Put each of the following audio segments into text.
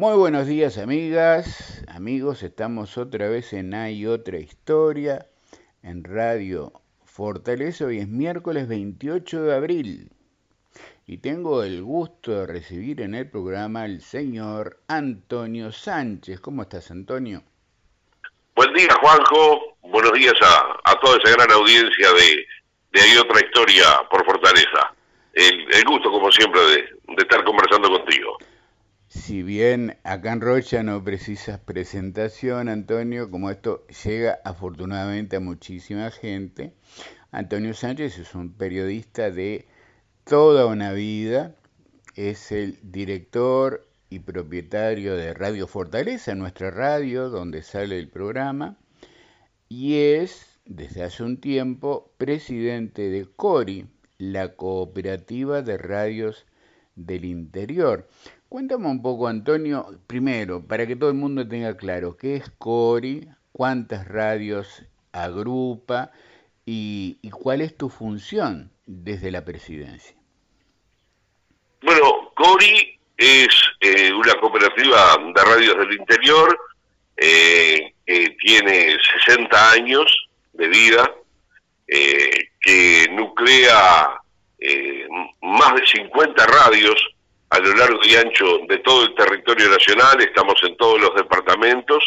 Muy buenos días amigas, amigos, estamos otra vez en Hay otra historia en Radio Fortaleza, hoy es miércoles 28 de abril y tengo el gusto de recibir en el programa al señor Antonio Sánchez. ¿Cómo estás Antonio? Buen día Juanjo, buenos días a, toda esa gran audiencia de, de Hay otra historia por Fortaleza. El, gusto como siempre de estar conversando contigo. Si bien acá en Rocha no precisas presentación, Antonio, como esto llega afortunadamente a muchísima gente, Antonio Sánchez es un periodista de toda una vida, es el director y propietario de Radio Fortaleza, nuestra radio donde sale el programa, y es desde hace un tiempo presidente de CORI, la Cooperativa de Radios del Interior. Cuéntame un poco, Antonio, primero, para que todo el mundo tenga claro, ¿qué es CORI? ¿Cuántas radios agrupa? Y, cuál es tu función desde la presidencia? Bueno, CORI es eh, una cooperativa de radios del interior eh, que tiene 60 años de vida, eh, que nuclea más de 50 radios a lo largo y ancho de todo el territorio nacional, estamos en todos los departamentos,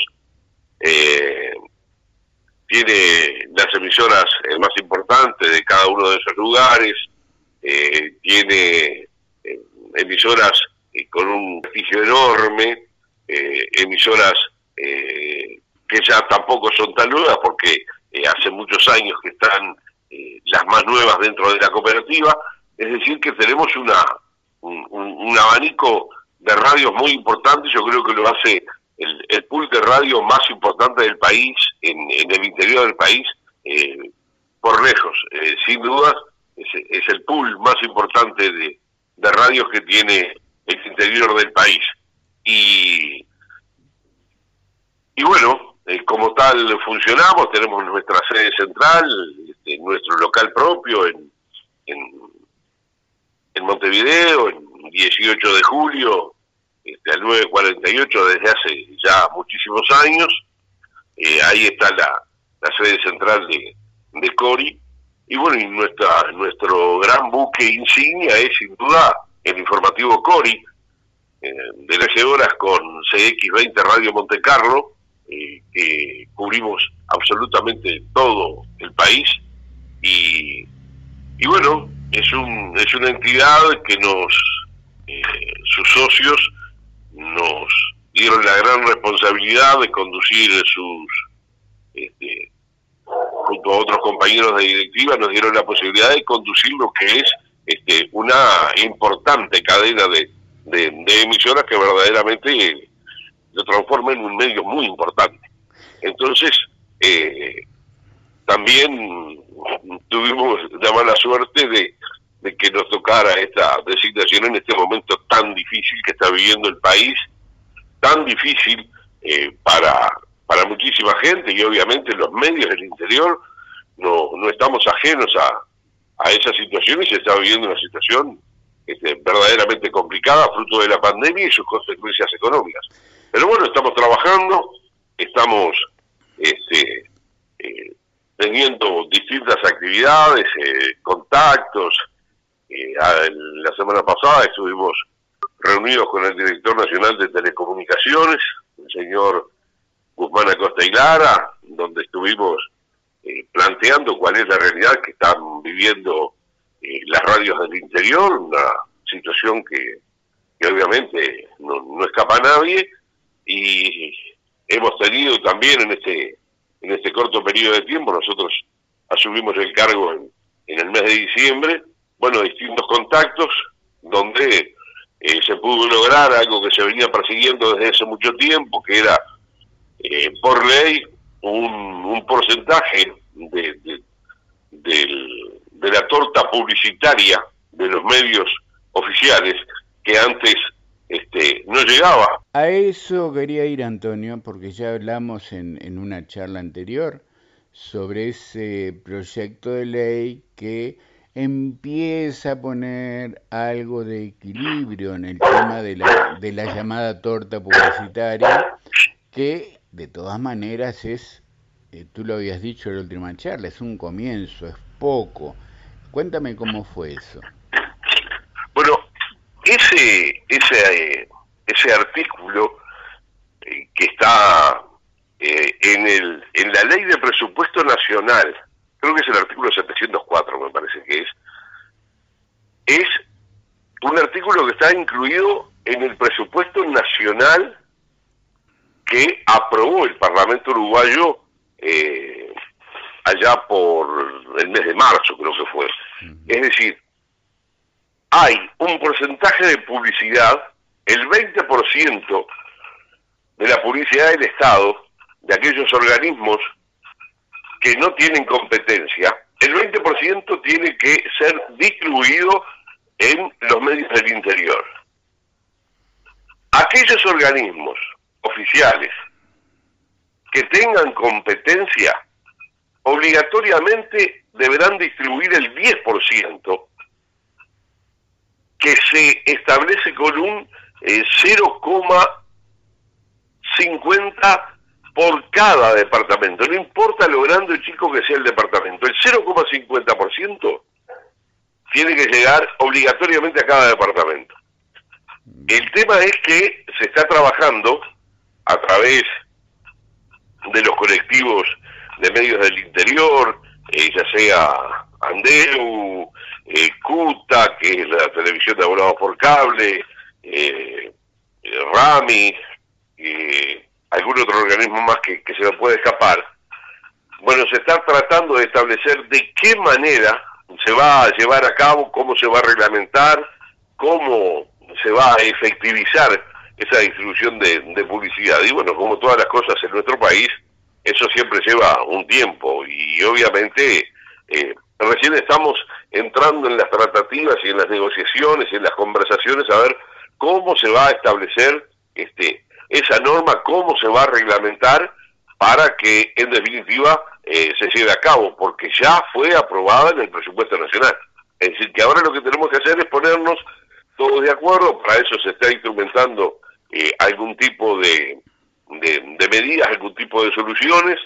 eh, tiene las emisoras eh, más importantes de cada uno de esos lugares, eh, tiene emisoras con un prestigio enorme, emisoras que ya tampoco son tan nuevas porque hace muchos años que están las más nuevas dentro de la cooperativa, es decir, que tenemos una un, abanico de radios muy importante, yo creo que lo hace el, pool de radio más importante del país, en, el interior del país, eh, por lejos, eh, sin dudas, es, el pool más importante de, de radios que tiene el interior del país. Y, y bueno, eh, como tal funcionamos, tenemos nuestra sede central, este, nuestro local propio en, en Montevideo, el 18 de julio, este, al 948 desde hace ya muchísimos años. Eh, ahí está la, sede central de, Cori. Y bueno, y nuestra, nuestro gran buque insignia es sin duda el informativo Cori, eh, de las horas con CX20 Radio Monte Carlo, eh, que cubrimos absolutamente todo el país. Y, y bueno, es, un, es una entidad que nos, eh, sus socios nos dieron la gran responsabilidad de conducir sus, este, junto a otros compañeros de directiva, nos dieron la posibilidad de conducir lo que es este, una importante cadena de, de, emisoras que verdaderamente lo transforma en un medio muy importante. Entonces, eh, también tuvimos la mala suerte de, que nos tocara esta designación en este momento tan difícil que está viviendo el país, tan difícil eh, para, para muchísima gente y obviamente los medios del interior no, no estamos ajenos a, a esa situación y se está viviendo una situación este, verdaderamente complicada fruto de la pandemia y sus consecuencias económicas. Pero bueno, estamos trabajando, estamos este, eh, teniendo distintas actividades, eh, contactos. Eh, la semana pasada estuvimos reunidos con el director nacional de telecomunicaciones, el señor Guzmán Acosta y Lara, donde estuvimos eh, planteando cuál es la realidad que están viviendo las radios del interior, una situación que, obviamente no, no escapa a nadie, y hemos tenido también en este en este corto periodo de tiempo. Nosotros asumimos el cargo en, el mes de diciembre. Bueno, distintos contactos donde eh, se pudo lograr algo que se venía persiguiendo desde hace mucho tiempo, que era eh, por ley un, porcentaje de, de la torta publicitaria de los medios oficiales que antes este, no llegaba. A eso quería ir, Antonio, porque ya hablamos en, en una charla anterior sobre ese proyecto de ley que empieza a poner algo de equilibrio en el tema de la, de la llamada torta publicitaria, que de todas maneras es, eh, tú lo habías dicho en la última charla, es un comienzo, es poco. Cuéntame cómo fue eso. Ese, ese, ese artículo eh, que está eh, en, el, en la ley de presupuesto nacional, creo que es el artículo 704, me parece que es, es un artículo que está incluido en el presupuesto nacional que aprobó el Parlamento uruguayo eh, allá por el mes de marzo, creo que fue. Es decir, hay un porcentaje de publicidad, el 20% de la publicidad del Estado, de aquellos organismos que no tienen competencia, el 20% tiene que ser distribuido en los medios del interior. Aquellos organismos oficiales que tengan competencia, obligatoriamente deberán distribuir el 10%, que se establece con un 0,50 eh, por cada departamento, no importa lo grande chico que sea el departamento, el 0,50% tiene que llegar obligatoriamente a cada departamento. El tema es que se está trabajando a través de los colectivos de medios del interior, eh, ya sea Andeu, eh, CUTA, que es la televisión de abonados por cable, eh, eh RAMI, algún otro organismo más que, se me puede escapar. Bueno, se está tratando de establecer de qué manera se va a llevar a cabo, cómo se va a reglamentar, cómo se va a efectivizar esa distribución de, publicidad. Y bueno, como todas las cosas en nuestro país, eso siempre lleva un tiempo y obviamente eh, recién estamos entrando en las tratativas y en las negociaciones y en las conversaciones a ver cómo se va a establecer este esa norma, cómo se va a reglamentar para que en definitiva eh, se lleve a cabo, porque ya fue aprobada en el presupuesto nacional. Es decir, que ahora lo que tenemos que hacer es ponernos todos de acuerdo, para eso se está instrumentando eh, algún tipo de, de, medidas, algún tipo de soluciones.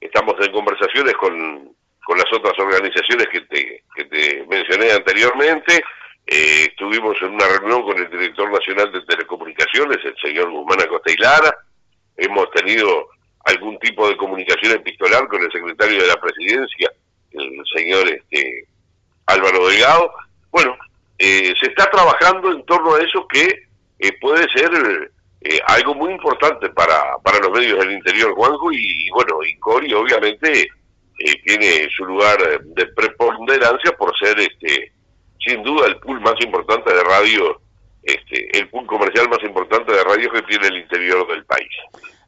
Estamos en conversaciones con, con las otras organizaciones que te, que te mencioné anteriormente. Eh, estuvimos en una reunión con el director nacional de telecomunicaciones, el señor Guzmán Acosta y Lara. Hemos tenido algún tipo de comunicación epistolar con el secretario de la presidencia, el señor este, Álvaro Delgado. Bueno, eh, se está trabajando en torno a eso que eh, puede ser eh, algo muy importante para, para los medios del interior, Juanjo, y, bueno, y Cori obviamente tiene su lugar de preponderancia por ser este sin duda el pool más importante de radio, este, el pool comercial más importante de radio que tiene el interior del país.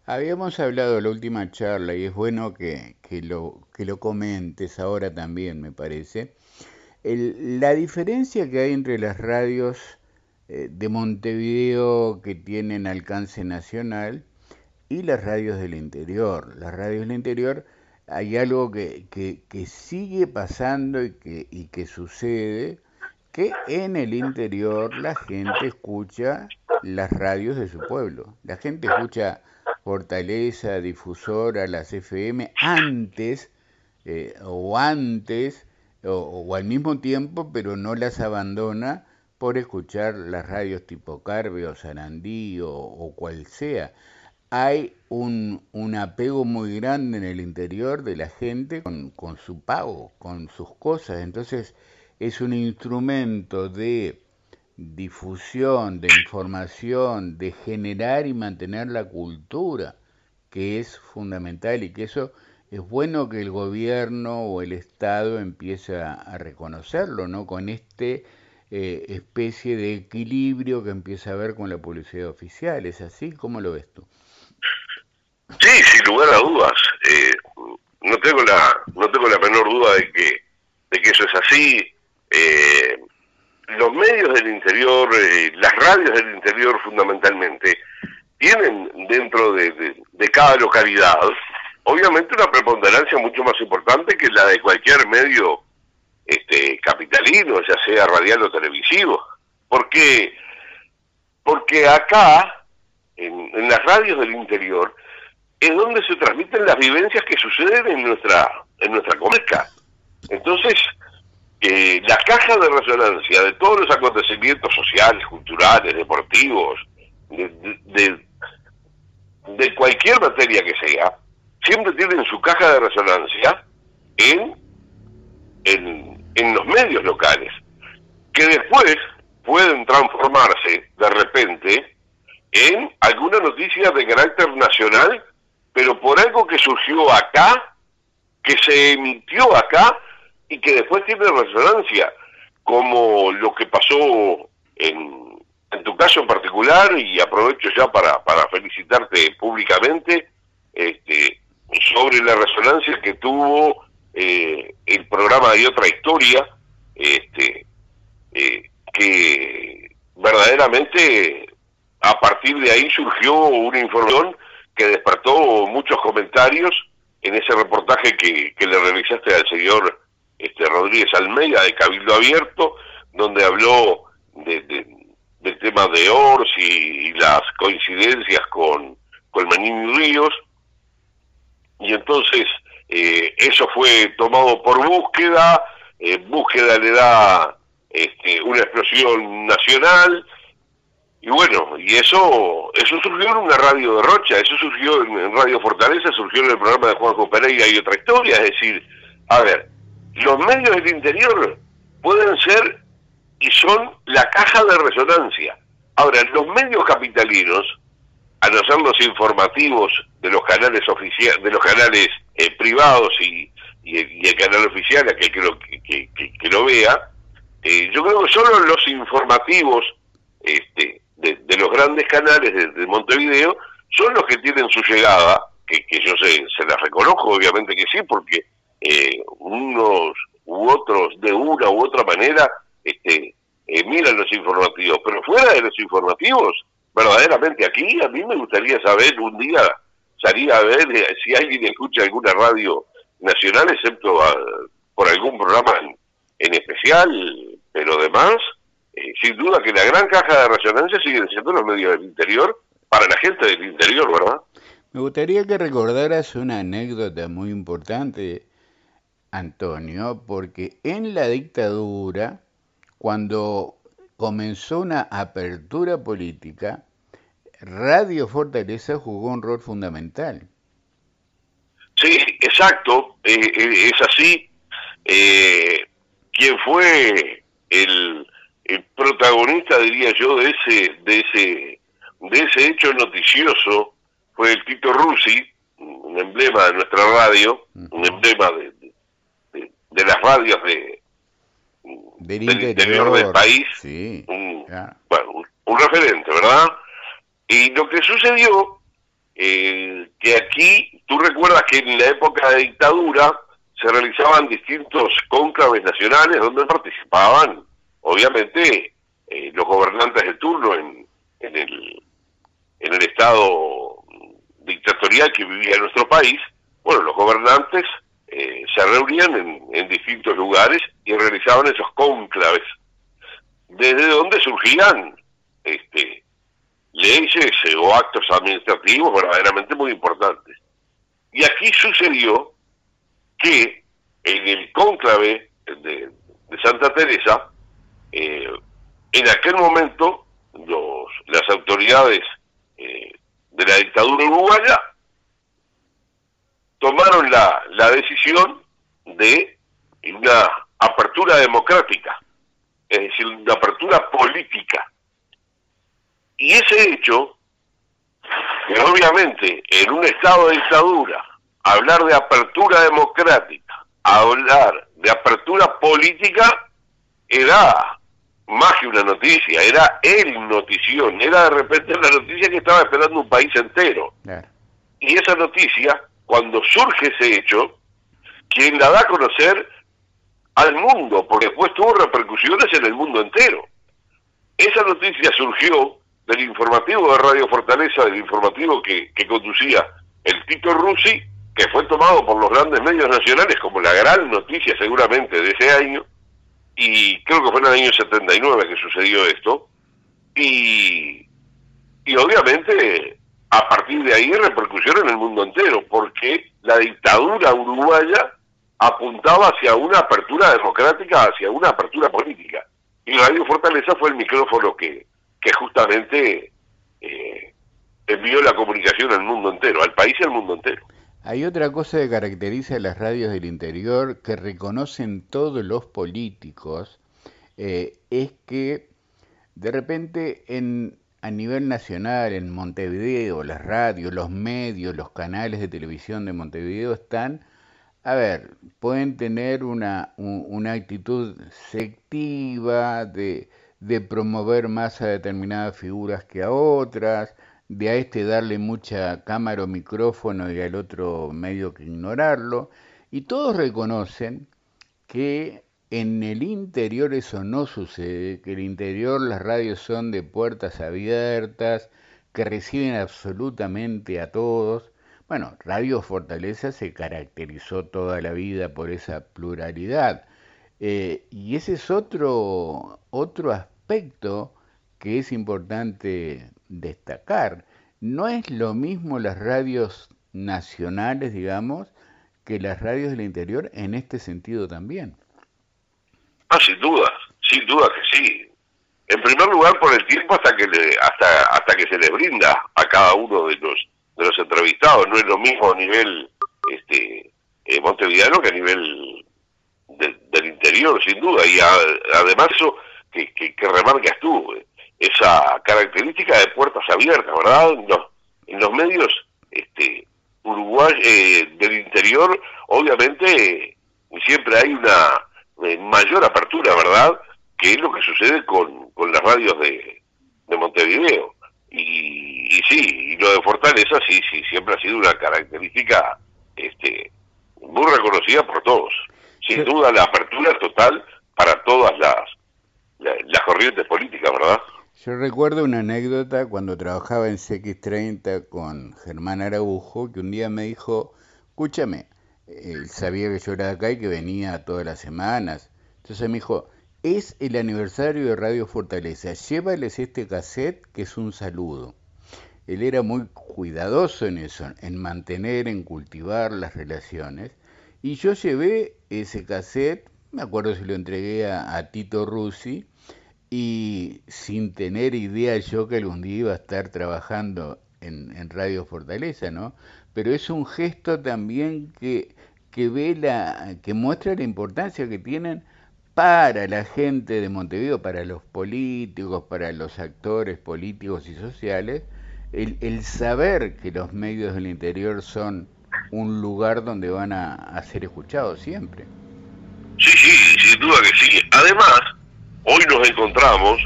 Habíamos hablado la última charla y es bueno que, que, lo, que lo comentes ahora también, me parece. La diferencia que hay entre las radios eh, de Montevideo que tienen alcance nacional y las radios del interior. Las radios del interior hay algo que, que, que sigue pasando y que, y que sucede, que en el interior la gente escucha las radios de su pueblo. La gente escucha Fortaleza, Difusora, las FM, antes eh, o antes o, al mismo tiempo, pero no las abandona por escuchar las radios tipo Carve o Sarandí o, cual sea. Hay un, un, apego muy grande en el interior de la gente con, con su pago, con sus cosas. Entonces es un instrumento de difusión, de información, de generar y mantener la cultura, que es fundamental y que eso es bueno que el gobierno o el Estado empiece a, reconocerlo, ¿no? Con este eh, especie de equilibrio que empieza a haber con la publicidad oficial, ¿es así? ¿Cómo lo ves tú? Sí, sin lugar a dudas. Eh, no tengo la no tengo la menor duda de que de que eso es así. Eh, los medios del interior, eh, las radios del interior fundamentalmente, tienen dentro de, cada localidad, obviamente una preponderancia mucho más importante que la de cualquier medio este, capitalino, ya sea radial o televisivo. Porque, porque acá, en, en las radios del interior, es donde se transmiten las vivencias que suceden en nuestra, en nuestra comarca. Entonces, eh, la caja de resonancia de todos los acontecimientos sociales, culturales, deportivos, de, de, cualquier materia que sea, siempre tienen su caja de resonancia en, en, en los medios locales, que después pueden transformarse de repente en alguna noticia de carácter nacional, pero por algo que surgió acá, que se emitió acá y que después tiene resonancia, como lo que pasó en, en tu caso en particular, y aprovecho ya para, para felicitarte públicamente, este, sobre la resonancia que tuvo eh, el programa de otra historia, este, eh, que verdaderamente a partir de ahí surgió una información que despertó muchos comentarios en ese reportaje que, que le realizaste al señor este, Rodríguez Almeida de Cabildo Abierto, donde habló de, del tema de Ors y, las coincidencias con, con Manini Ríos, y entonces eh, eso fue tomado por búsqueda, eh, búsqueda le da este, una explosión nacional, y bueno, y eso eso surgió en una radio de Rocha, eso surgió en, Radio Fortaleza, surgió en el programa de Juanjo Pereira y otra historia, es decir, a ver, los medios del interior pueden ser y son la caja de resonancia. Ahora, los medios capitalinos, a no ser los informativos de los canales oficiales, de los canales eh, privados y, y, el canal oficial, a que, que, que, lo vea, eh, yo creo que solo los informativos este, de, los grandes canales de, Montevideo son los que tienen su llegada, que, que yo se, las reconozco, obviamente que sí, porque eh, unos u otros de una u otra manera este, miran los informativos, pero fuera de los informativos, verdaderamente aquí a mí me gustaría saber un día, salir a ver eh, si alguien escucha alguna radio nacional, excepto ah, por algún programa en, especial, pero sin duda que la gran caja de resonancia siguen siendo los medios del interior para la gente del interior, ¿verdad? Me gustaría que recordaras una anécdota muy importante Antonio, porque en la dictadura, cuando comenzó una apertura política, Radio Fortaleza jugó un rol fundamental. Sí, exacto, eh, eh, es así. Eh, quien fue el, el, protagonista, diría yo, de ese, de ese, de ese hecho noticioso fue el Tito Rusi, un emblema de nuestra radio, un emblema de, de las radios de, del, interior, del país, un, bueno, un, referente, ¿verdad? Y lo que sucedió, eh, que aquí, tú recuerdas que en la época de dictadura se realizaban distintos cónclaves nacionales donde participaban, obviamente, eh, los gobernantes de turno en, en, el, en el estado dictatorial que vivía nuestro país, bueno, los gobernantes eh, se reunían en, distintos lugares y realizaban esos cónclaves, desde donde surgían este, leyes o actos administrativos verdaderamente muy importantes. Y aquí sucedió que en el cónclave de, Santa Teresa, eh, en aquel momento los, las autoridades eh, de la dictadura uruguaya tomaron la, la decisión de una apertura democrática, es decir, una apertura política. Y ese hecho, que obviamente en un estado de dictadura, hablar de apertura democrática, hablar de apertura política, era más que una noticia, era el notición, era de repente la noticia que estaba esperando un país entero. Y esa noticia cuando surge ese hecho, quien la da a conocer al mundo, porque después tuvo repercusiones en el mundo entero. Esa noticia surgió del informativo de Radio Fortaleza, del informativo que, conducía el Tito Rusi, que fue tomado por los grandes medios nacionales como la gran noticia seguramente de ese año, y creo que fue en el año 79 que sucedió esto, y, y obviamente a partir de ahí repercusión en el mundo entero, porque la dictadura uruguaya apuntaba hacia una apertura democrática, hacia una apertura política. Y Radio Fortaleza fue el micrófono que, que justamente eh, envió la comunicación al mundo entero, al país y al mundo entero. Hay otra cosa que caracteriza a las radios del interior que reconocen todos los políticos, eh, es que de repente en, a nivel nacional, en Montevideo, las radios, los medios, los canales de televisión de Montevideo están, a ver, pueden tener una, actitud selectiva de, de promover más a determinadas figuras que a otras, de a este darle mucha cámara o micrófono y al otro medio que ignorarlo, y todos reconocen que en el interior eso no sucede, que el interior las radios son de puertas abiertas, que reciben absolutamente a todos. Bueno, Radio Fortaleza se caracterizó toda la vida por esa pluralidad. Eh, y ese es otro, otro aspecto que es importante destacar. No es lo mismo las radios nacionales, digamos, que las radios del interior en este sentido también. Ah, sin duda, sin duda que sí. En primer lugar, por el tiempo hasta que le, hasta hasta que se le brinda a cada uno de los de los entrevistados. No es lo mismo a nivel este eh, montevideano que a nivel del interior, sin duda. Y además eso que, que, que remarcas tú, esa característica de puertas abiertas, ¿verdad? En los, en los medios este, Uruguay eh, del interior, obviamente siempre hay una eh, mayor apertura, ¿verdad? Que es lo que sucede con, con las radios de, de Montevideo. Y, y, sí, y lo de Fortaleza sí, sí, siempre ha sido una característica este, muy reconocida por todos. Sin duda la apertura total para todas las, las corrientes políticas, ¿verdad? Yo recuerdo una anécdota cuando trabajaba en CX30 con Germán Araujo, que un día me dijo, escúchame, él sabía que yo era de acá y que venía todas las semanas. Entonces me dijo, es el aniversario de Radio Fortaleza, llévales este cassette que es un saludo. Él era muy cuidadoso en eso, en mantener, en cultivar las relaciones. Y yo llevé ese cassette, me acuerdo si lo entregué a, a Tito Rusi, y sin tener idea yo que algún día iba a estar trabajando en, en Radio Fortaleza, ¿no? Pero es un gesto también que, que ve la, que muestra la importancia que tienen para la gente de Montevideo, para los políticos, para los actores políticos y sociales, el, el saber que los medios del interior son un lugar donde van a, a ser escuchados siempre. Sí, sí, sin duda que sí. Además, hoy nos encontramos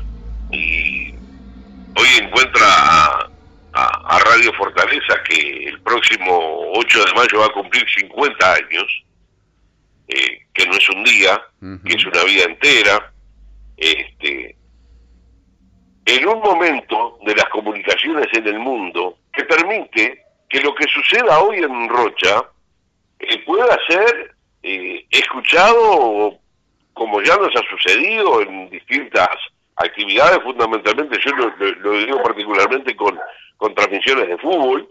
y hoy encuentra a, a, Radio Fortaleza que el próximo 8 de mayo va a cumplir 50 años, eh, que no es un día, que es una vida entera, este, en un momento de las comunicaciones en el mundo que permite que lo que suceda hoy en Rocha eh, pueda ser eh, escuchado como ya nos ha sucedido en distintas actividades, fundamentalmente yo lo, digo particularmente con, con transmisiones de fútbol,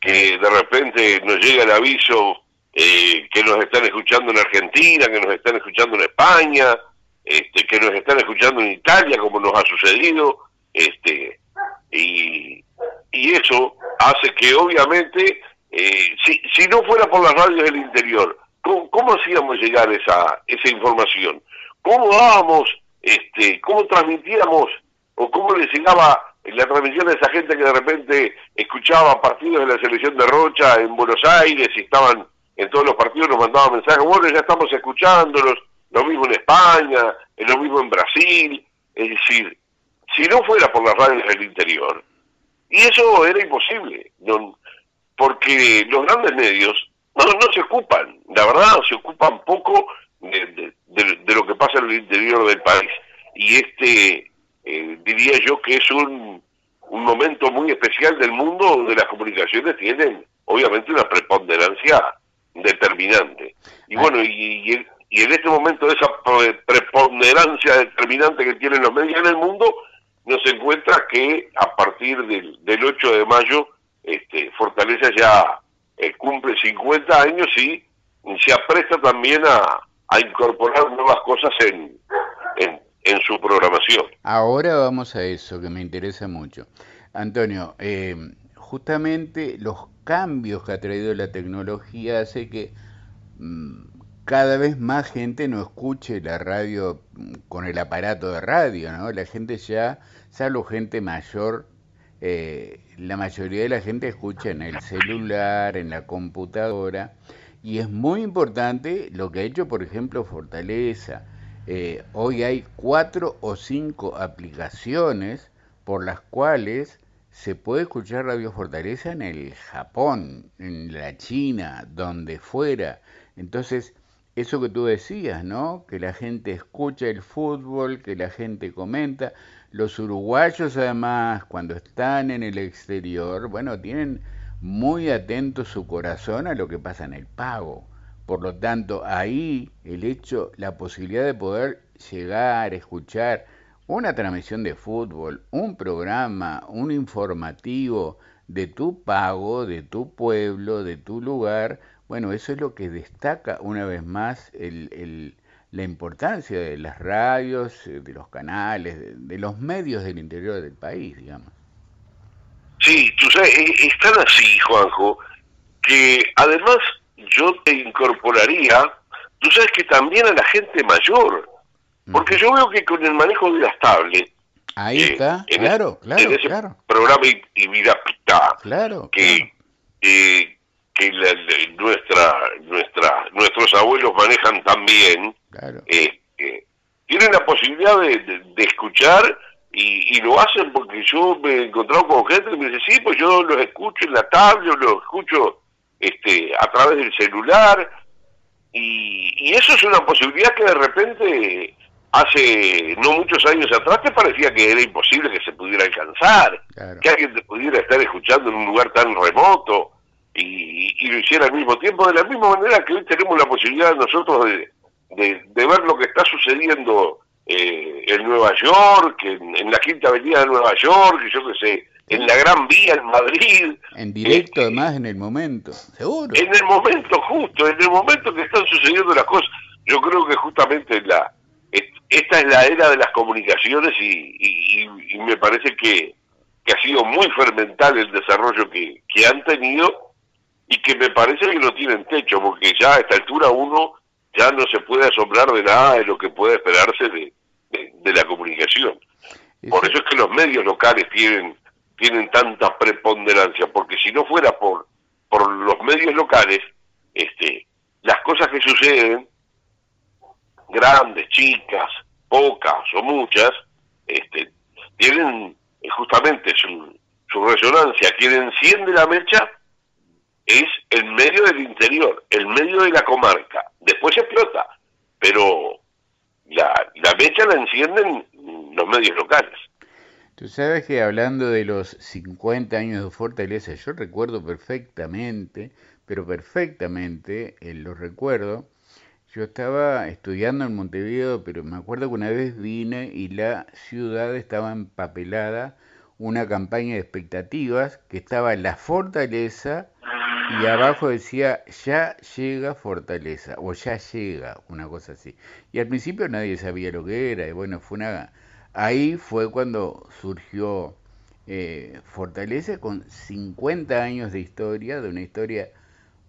que de repente nos llega el aviso eh, que nos están escuchando en Argentina, que nos están escuchando en España, este, que nos están escuchando en Italia, como nos ha sucedido, este, y, eso hace que obviamente, eh, si no fuera por las radios del interior, ¿Cómo, hacíamos llegar esa, esa información? ¿Cómo dábamos, este, cómo transmitíamos o cómo le llegaba la transmisión a esa gente que de repente escuchaba partidos de la selección de Rocha en Buenos Aires y estaban en todos los partidos, nos mandaban mensajes, bueno, ya estamos escuchándolos, lo mismo en España, lo mismo en Brasil, es decir, si no fuera por las radios del interior, y eso era imposible, no, porque los grandes medios no, no se ocupan, la verdad, se ocupan poco de, de, lo que pasa en el interior del país. Y este, eh, diría yo que es un, un momento muy especial del mundo donde las comunicaciones tienen, obviamente, una preponderancia determinante. Y bueno, y, y en este momento esa preponderancia determinante que tienen los medios en el mundo, nos encuentra que a partir del, del 8 de mayo, este, Fortaleza ya eh, cumple 50 años y se apresta también a, incorporar nuevas cosas en, en, su programación. Ahora vamos a eso, que me interesa mucho. Antonio, eh, justamente los cambios que ha traído la tecnología hace que mm, cada vez más gente no escuche la radio con el aparato de radio, ¿no? La gente ya, salvo gente mayor, eh, la mayoría de la gente escucha en el celular, en la computadora, y es muy importante lo que ha hecho, por ejemplo, Fortaleza. Eh, hoy hay cuatro o cinco aplicaciones por las cuales se puede escuchar Radio Fortaleza en el Japón, en la China, donde fuera. Entonces, eso que tú decías, ¿no? Que la gente escucha el fútbol, que la gente comenta. Los uruguayos además, cuando están en el exterior, bueno, tienen muy atento su corazón a lo que pasa en el pago. Por lo tanto, ahí el hecho, la posibilidad de poder llegar, escuchar una transmisión de fútbol, un programa, un informativo de tu pago, de tu pueblo, de tu lugar, bueno, eso es lo que destaca una vez más el, la importancia de las radios, eh, de los canales, de, los medios del interior del país, digamos. Sí, tú sabes, es tan así, Juanjo, que además yo te incorporaría, tú sabes que también a la gente mayor, porque yo veo que con el manejo de las tablets, Ahí eh, está, claro, claro, en ese programa y, vida pita, claro, que eh, que nuestra, nuestra, nuestros abuelos manejan tan bien, eh, tienen la posibilidad de, escuchar y, lo hacen porque yo me he encontrado con gente que me dice, sí, pues yo los escucho en la tablet, los escucho este, a través del celular, y, eso es una posibilidad que de repente hace no muchos años atrás te parecía que era imposible que se pudiera alcanzar, que alguien te pudiera estar escuchando en un lugar tan remoto y, lo hiciera al mismo tiempo, de la misma manera que hoy tenemos la posibilidad nosotros de, de, ver lo que está sucediendo eh, en Nueva York, en, la Quinta Avenida de Nueva York, yo qué sé, en la Gran Vía en Madrid. En directo, eh, además, en el momento, seguro. En el momento justo, en el momento que están sucediendo las cosas. Yo creo que justamente la esta es la era de las comunicaciones y, y, me parece que, que, ha sido muy fermental el desarrollo que, que han tenido y que me parece que no tienen techo, porque ya a esta altura uno ya no se puede asombrar de nada de lo que puede esperarse de, de, la comunicación. Por eso es que los medios locales tienen, tienen tanta preponderancia, porque si no fuera por, por los medios locales, este, las cosas que suceden, grandes, chicas, pocas o muchas, este, tienen justamente su, su resonancia. Quien enciende la mecha es el medio del interior, el medio de la comarca. Después explota, pero la, la mecha la encienden los medios locales. Tú sabes que hablando de los 50 años de Fortaleza, yo recuerdo perfectamente, pero perfectamente, eh, lo recuerdo, yo estaba estudiando en Montevideo, pero me acuerdo que una vez vine y la ciudad estaba empapelada, una campaña de expectativas, que estaba la fortaleza y abajo decía, ya llega Fortaleza, o ya llega, una cosa así. Y al principio nadie sabía lo que era, y bueno, fue una... Ahí fue cuando surgió eh, Fortaleza con 50 años de historia, de una historia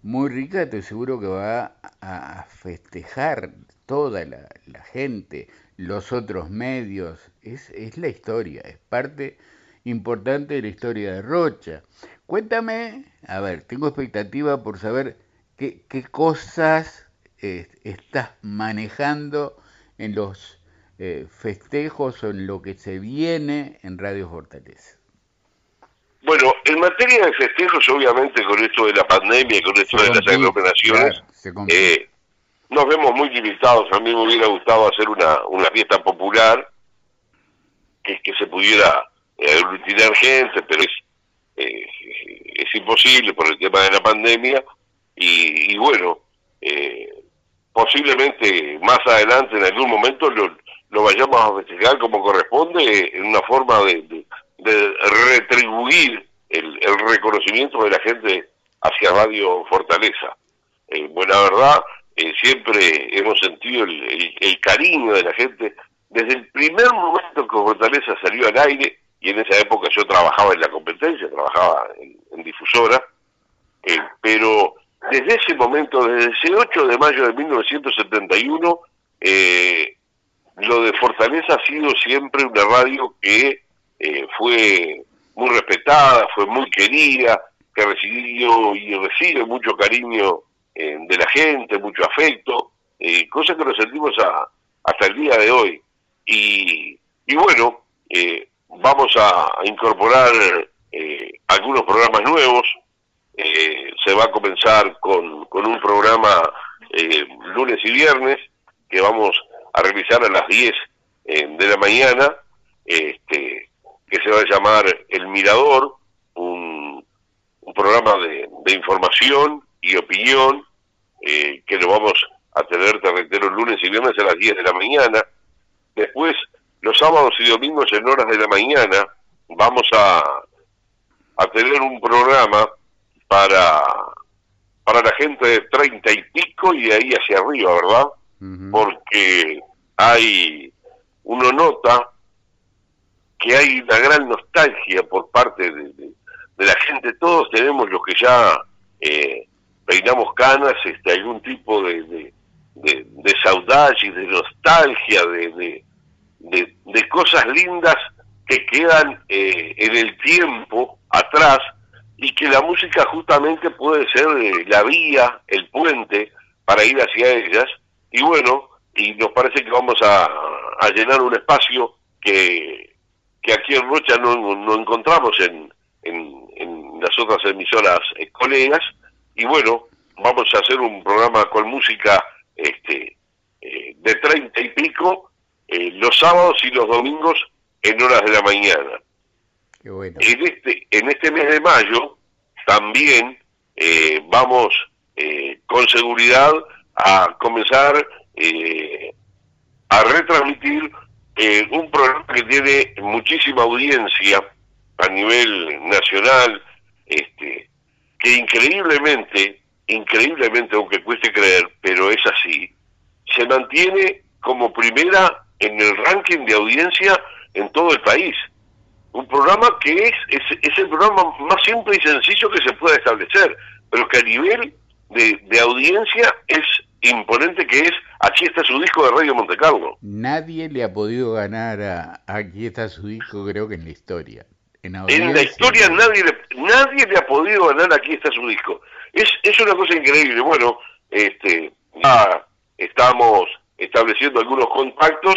muy rica, estoy seguro que va a festejar toda la, la gente, los otros medios, es, es la historia, es parte importante de la historia de Rocha. Cuéntame, a ver, tengo expectativa por saber qué, qué cosas eh, estás manejando en los eh, festejos o en lo que se viene en Radio Fortaleza. Bueno, en materia de festejos, obviamente con esto de la pandemia y con esto de las aglomeraciones, eh, nos vemos muy limitados. A mí me hubiera gustado hacer una, una fiesta popular que, que se pudiera aglutinar gente, pero es eh, es imposible por el tema de la pandemia y, bueno, eh, posiblemente más adelante, en algún momento, lo, lo vayamos a festejar como corresponde, en una forma de, retribuir el, reconocimiento de la gente hacia Radio Fortaleza. Eh, buena verdad, eh, siempre hemos sentido el, cariño de la gente desde el primer momento que Fortaleza salió al aire, y en esa época yo trabajaba en la competencia, trabajaba en, difusora, eh, pero desde ese momento, desde ese 8 de mayo de 1971, eh, lo de Fortaleza ha sido siempre una radio que eh, fue muy respetada, fue muy querida, que recibió y recibe mucho cariño eh, de la gente, mucho afecto, eh, cosa que lo sentimos hasta el día de hoy. Y, bueno, vamos a, incorporar algunos programas nuevos. se va a comenzar con, con un programa lunes y viernes que vamos a realizar a las 10 eh, de la mañana, este, que se va a llamar El Mirador, un, un programa de, información y opinión, eh, que lo vamos a tener, te reitero, lunes y viernes a las 10 de la mañana. Después, los sábados y domingos en horas de la mañana, vamos a, a tener un programa para, para la gente de 30 y pico y de ahí hacia arriba, ¿verdad? porque hay, uno nota que hay una gran nostalgia por parte de, la gente, todos tenemos los que ya eh, peinamos canas, este, algún tipo de, de, de, de saudade, de nostalgia, de, de, cosas lindas que quedan eh, en el tiempo atrás y que la música justamente puede ser eh, la vía, el puente para ir hacia ellas. Y bueno, y nos parece que vamos a, llenar un espacio que, que aquí en Rocha no, no encontramos en, en, las otras emisoras eh, colegas, y bueno, vamos a hacer un programa con música este eh, de treinta y pico eh, los sábados y los domingos en horas de la mañana. En este en este mes de mayo también vamos con seguridad a comenzar eh, a retransmitir eh, un programa que tiene muchísima audiencia a nivel nacional, este, que increíblemente, increíblemente, aunque cueste creer, pero es así, se mantiene como primera en el ranking de audiencia en todo el país. Un programa que es, es, es el programa más simple y sencillo que se pueda establecer, pero que a nivel de, audiencia es imponente que es Aquí está su disco de Radio Montecarlo. Nadie le ha podido ganar a Aquí está su disco, creo que en la historia. En, la historia nadie le, nadie le ha podido ganar Aquí está su disco. Es, es una cosa increíble. Bueno, este, ya estamos estableciendo algunos contactos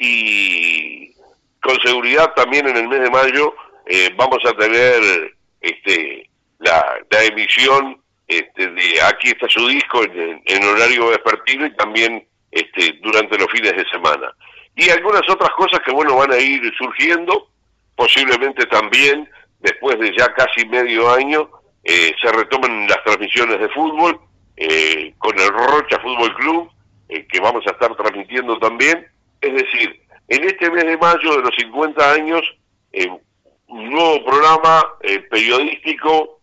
y con seguridad también en el mes de mayo eh, vamos a tener este la, emisión este, de aquí está su disco en, horario vespertino y también este, durante los fines de semana. Y algunas otras cosas que, bueno, van a ir surgiendo, posiblemente también después de ya casi medio año eh, se retomen las transmisiones de fútbol eh, con el Rocha Fútbol Club, eh, que vamos a estar transmitiendo también. Es decir, en este mes de mayo de los 50 años, un nuevo programa periodístico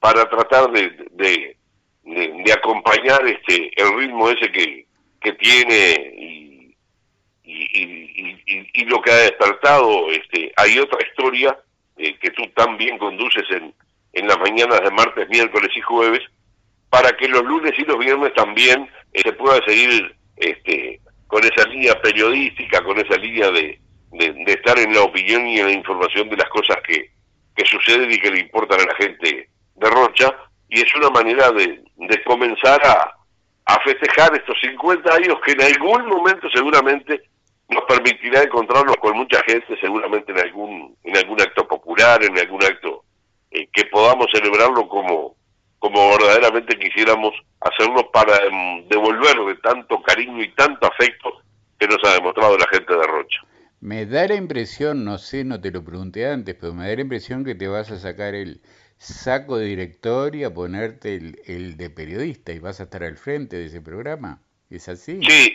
para tratar de, de, acompañar este el ritmo ese que, que tiene y, y, y, lo que ha despertado. este Hay otra historia eh, que tú también conduces en, en las mañanas de martes, miércoles y jueves, para que los lunes y los viernes también eh, se pueda seguir este con esa línea periodística, con esa línea de, de, estar en la opinión y en la información de las cosas que, que suceden y que le importan a la gente de Rocha y es una manera de, de comenzar a, a festejar estos 50 años que en algún momento seguramente nos permitirá encontrarnos con mucha gente, seguramente en algún, en algún acto popular, en algún acto eh, que podamos celebrarlo como, como verdaderamente quisiéramos hacerlo para em, devolverle tanto cariño y tanto afecto que nos ha demostrado la gente de Rocha. Me da la impresión, no sé, no te lo pregunté antes, pero me da la impresión que te vas a sacar el saco de directorio y a ponerte el, el, de periodista y vas a estar al frente de ese programa. ¿Es así? Sí,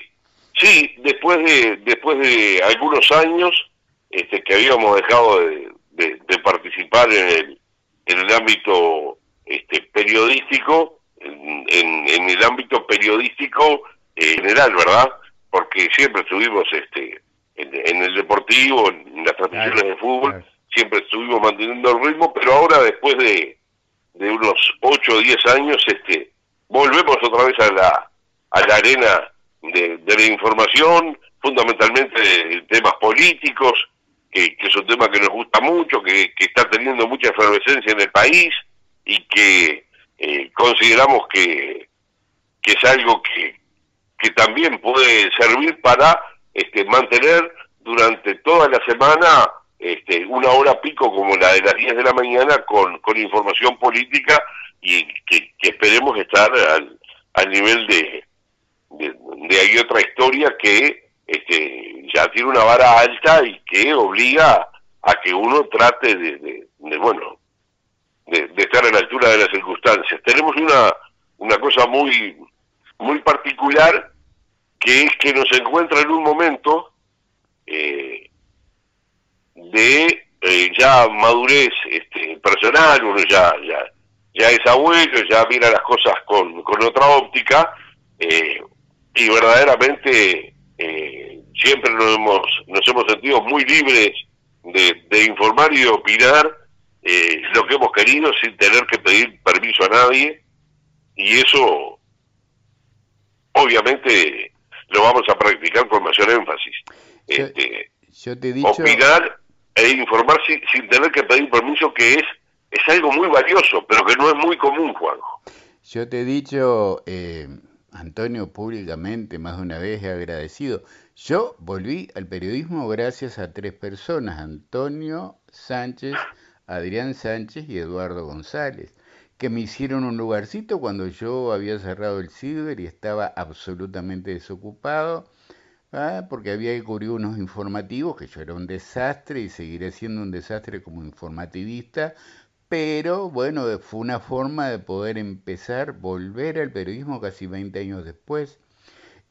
sí, después de, después de algunos años este, que habíamos dejado de, participar en el, en el ámbito este, periodístico, en, en, el ámbito periodístico eh, general, ¿verdad? Porque siempre estuvimos este, en, el deportivo, en las transmisiones de fútbol, siempre estuvimos manteniendo el ritmo, pero ahora después de, de unos 8 o 10 años, este, volvemos otra vez a la, a la arena de, la información, fundamentalmente de temas políticos, que, es un tema que nos gusta mucho, que, está teniendo mucha efervescencia en el país y que eh, consideramos que, que es algo que, también puede servir para este, mantener durante toda la semana este, una hora pico como la de las 10 de la mañana con, con información política y que, esperemos estar al, nivel de, de, ahí otra historia que este, ya tiene una vara alta y que obliga a que uno trate de, de, bueno, de, estar a la altura de las circunstancias. Tenemos una, una cosa muy, muy particular que es que nos encuentra en un momento eh, de eh, ya madurez este, personal, uno ya, ya, ya es abuelo, ya mira las cosas con, con otra óptica, eh, y verdaderamente eh, siempre nos hemos, nos hemos sentido muy libres de, informar y de opinar eh, lo que hemos querido sin tener que pedir permiso a nadie y eso obviamente lo vamos a practicar con mayor énfasis. Yo, este, te he dicho... Opinar e informar sin, sin tener que pedir permiso que es, es algo muy valioso, pero que no es muy común, Juanjo. Yo te he dicho... Eh Antonio públicamente más de una vez he agradecido. Yo volví al periodismo gracias a tres personas, Antonio Sánchez, Adrián Sánchez y Eduardo González, que me hicieron un lugarcito cuando yo había cerrado el ciber y estaba absolutamente desocupado, ¿ah? porque había que cubrir unos informativos, que yo era un desastre y seguiré siendo un desastre como informativista, pero bueno, fue una forma de poder empezar, volver al periodismo casi 20 años después.